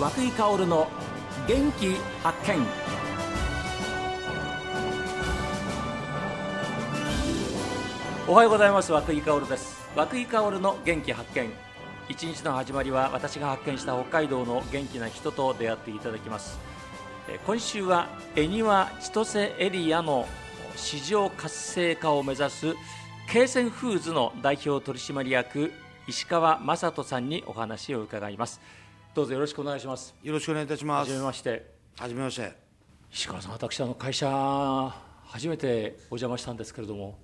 和久井薫の元気発見。おはようございます。和久井薫です。和久井薫の元気発見。一日の始まりは私が発見した北海道の元気な人と出会っていただきます。今週は恵庭千歳エリアの市場活性化を目指す京泉フーズの代表取締役石川雅人さんにお話を伺います。どうぞよろしくお願いしますよろしくお願いいたします。はじめましてはじめまして。石川さん私あの会社初めてお邪魔したんですけれども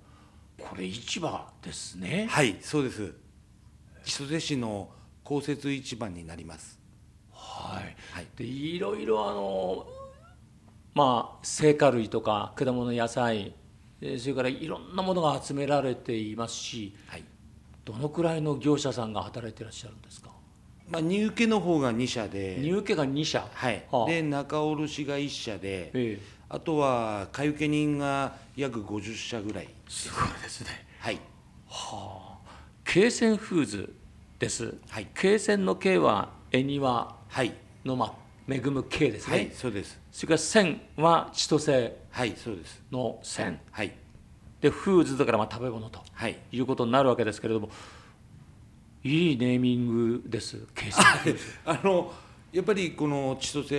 これ市場ですねはい、そうです。千歳市の公設市場になります。はい、はいでいろいろあのまあ青果類とか果物野菜えそれからいろんなものが集められていますしはい。どのくらいの業者さんが働いていらっしゃるんですか？まあ荷受けの方が2社で、入受が2社はい。はあで仲卸が1社で、ええあとは買受人が約50社ぐらい。すごいですねはい。はあ京泉フーズです、はい京泉の京は恵庭はい。のまあ恵む京ですね、はい、そうです。それから泉は千歳はい、そうです。の泉はい。でフーズだからまあ食べ物とはい。いうことになるわけですけれどもいいネーミングです あのやっぱりこの千歳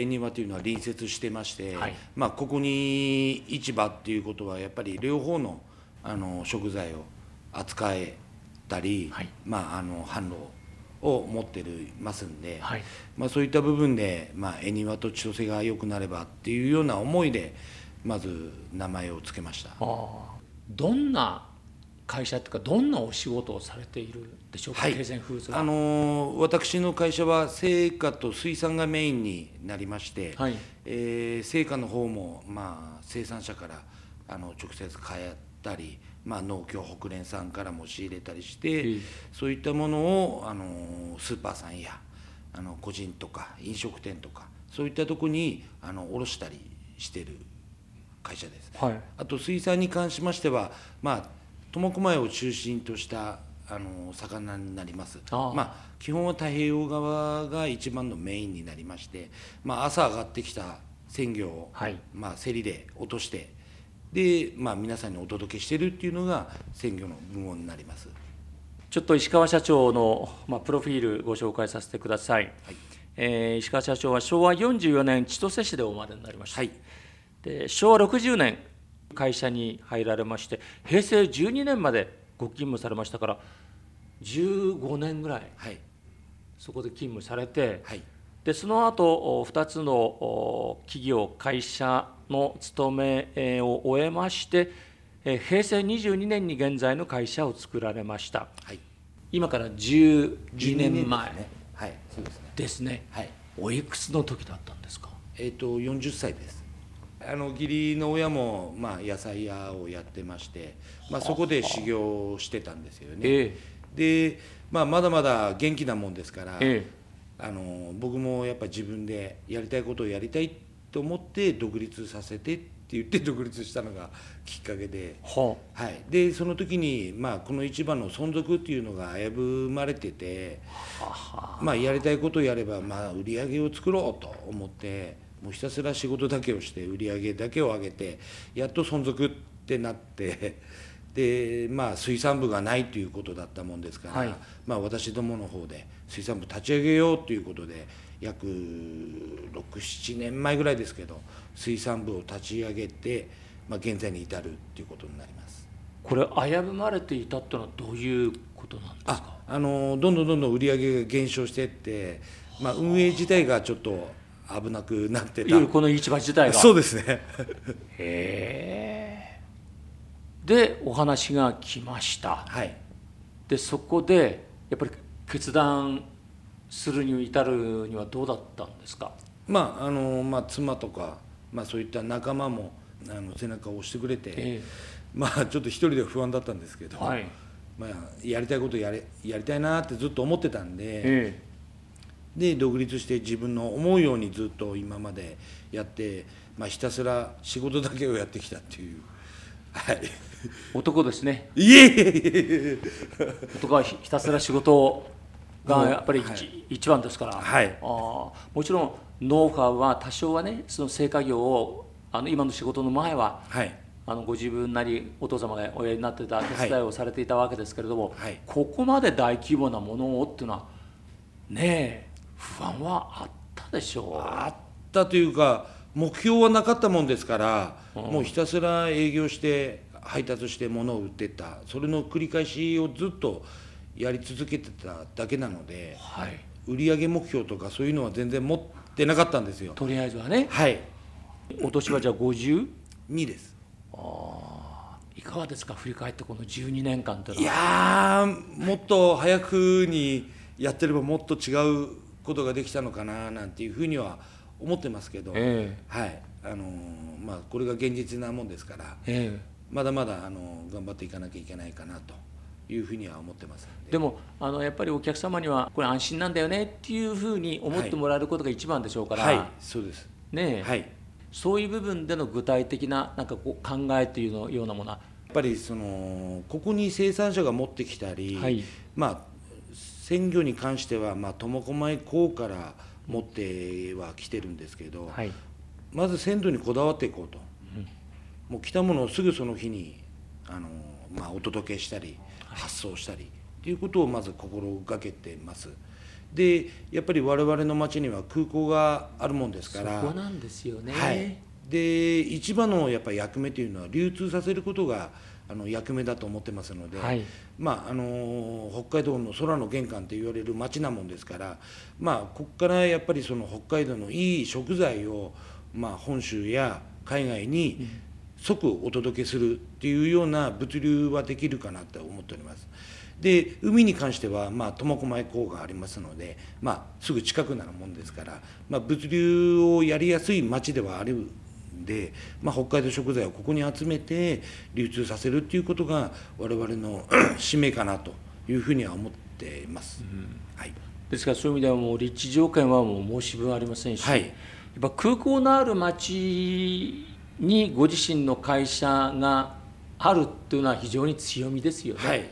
恵庭というのは隣接してまして、はい。まあ、ここに市場っていうことはやっぱり両方のあの食材を扱えたり、はい。まあ、あの販路を持ってるますんで、はい。まあ、そういった部分で、まあ、恵庭と千歳が良くなればっていうような思いでまず名前を付けました。どんな会社というかどんなお仕事をされているでしょうか、はい。あのー私の会社は成果と水産がメインになりまして、はい。えー成果の方も、まあ、生産者からあの直接買ったり、まあ、農協北連さんからも仕入れたりして、ええ。そういったものをあのースーパーさんやあの個人とか飲食店とかそういったとこにあの卸したりしてる会社です。はい。あと水産に関しましては、まあ、苫小牧を中心としたあの魚になります。まあ、基本は太平洋側が一番のメインになりまして、まあ、朝上がってきた鮮魚を、はい。まあ、競りで落としてで、まあ、皆さんにお届けしてるっていうのが鮮魚の部門になります。ちょっと石川社長の、まあ、プロフィールご紹介させてください、はい。えー石川社長は昭和44年千歳市でお生まれになりました、はい。で昭和60年会社に入られまして平成12年までご勤務されましたから15年ぐらいはい。そこで勤務されてはい。でその後2つのお企業会社の勤めえーを終えましてえー平成22年に現在の会社を作られました。はい。今から12年前ですね。ですね。はい。おいくつの時だったんですか？えっ、と40歳ですあの義理の親も、まあ、野菜屋をやってまして、まあ、そこで修行してたんですよね、えで、まあ、まだまだ元気なもんですから、えあの僕もやっぱ自分でやりたいことをやりたいと思って独立させてって言って 独立したのがきっかけで、ははい、でその時に、まあ、この市場の存続っていうのが危ぶまれてて、まあ、やりたいことをやれば、まあ、売り上げを作ろうと思ってもうひたすら仕事だけをして売り上げだけを上げてやっと存続ってなって で、まあ、水産部がないということだったもんですから、はいまあ、私どもの方で水産部立ち上げようということで約67年前ぐらいですけど水産部を立ち上げて、まあ、現在に至るということになります。これ危ぶまれていたっていうのはどういうことなんですか？ああのどんどんどんどん売り上げが減少していって、まあ、運営自体がちょっと危なくなってた。この市場自体が。そうですね。へえ。でお話が来ました。はい。でそこでやっぱり決断するに至るにはどうだったんですか？まああの、まあ、妻とか、まあ、そういった仲間もあの背中を押してくれて、えまあちょっと一人では不安だったんですけど、はい。まあ、やりたいことやれやりたいなってずっと思ってたんで、えで独立して自分の思うようにずっと今までやって、まあ、ひたすら仕事だけをやってきたっていう。はい。え男ですね。いえいえいえ。男はひひたすら仕事をがやっぱり一,、はい一番ですから、はい。あー。もちろんノウハウは多少はねその成果業をあの今の仕事の前ははい。あのご自分なりお父様がおやりになってた手伝いをされていたわけですけれども、はい。ここまで大規模なものをっていうのはねえ不安はあったでしょう。あったというか目標はなかったもんですから、もうひたすら営業して配達して物を売ってった。それの繰り返しをずっとやり続けてただけなのではい、売上目標とかそういうのは全然持ってなかったんですよ。とりあえずはね。はい。お年はじゃあ 50? 2です。いかがですか振り返ってこの12年間といういのは。やーもっと早くにやってればもっと違うことができたのかななんていうふうには思ってますけど、えはい。あのーまあこれが現実なもんですからええ。まだまだあの頑張っていかなきゃいけないかなというふうには思ってますんで。もあのやっぱりお客様にはこれ安心なんだよねっていうふうに思ってもらえることが一番でしょうから、はい。そうです。ねえ。はい。やそういう部分での具体的ななんかこう考えというのようなものは。っぱりそのここに生産者が持ってきたり、はい。まあ鮮魚に関してはまあ苫小牧港から持ってはきてるんですけど、はい。まず鮮度にこだわっていこうと、もう来たものをすぐその日にあの、まあ、お届けしたり発送したりっていうことをまず心がけてます。でやっぱり我々の町には空港があるもんですそから。こなんですよね、はい、で一番のやっぱり役目というのは流通させることがあの役目だと思ってますので、はいまあ、あの北海道の空の玄関と言われる町なもんですから、まあ、ここからやっぱりその北海道のいい食材を、まあ、本州や海外に即お届けするっていうような物流はできるかなと思っております。で海に関しては、まあ、苫小牧港がありますので、まあ、すぐ近くなるもんですから、まあ、物流をやりやすい町ではあるんで、まあ、北海道食材をここに集めて流通させるっていうことが我々の 使命かなというふうには思っています。はい。ですからそういう意味ではもう立地条件はもう申し分ありませんし、はい。やっぱ空港のある町にご自身の会社があるっていうのは非常に強みですよね。はい、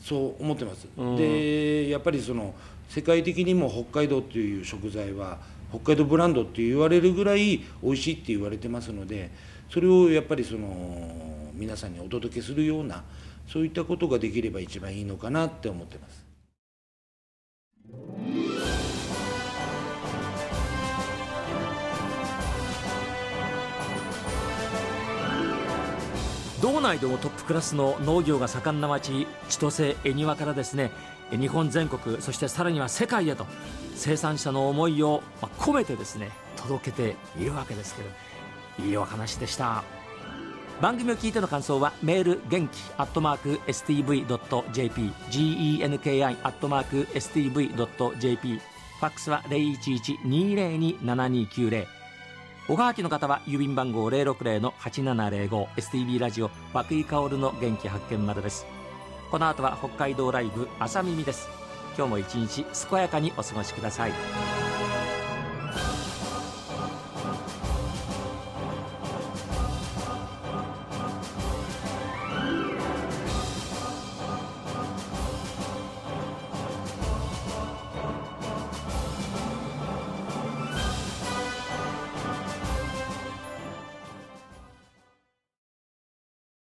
そう思ってます、うん。でやっぱりその世界的にも北海道っていう食材は北海道ブランドって言われるぐらい美味しいって言われてますのでそれをやっぱりその皆さんにお届けするようなそういったことができれば一番いいのかなって思ってます。道内でもトップクラスの農業が盛んな町千歳恵庭からですね日本全国そしてさらには世界へと生産者の思いを込めてですね届けているわけですけどいいお話でした。番組を聞いての感想はメール元気アットマーク STV.jp genki アットマーク STV.jp ファックスは0112027290おはがきの方は郵便番号060-8705 STB ラジオ和久井薫の元気発見までです。この後は北海道ライブ朝耳です。今日も一日健やかにお過ごしください。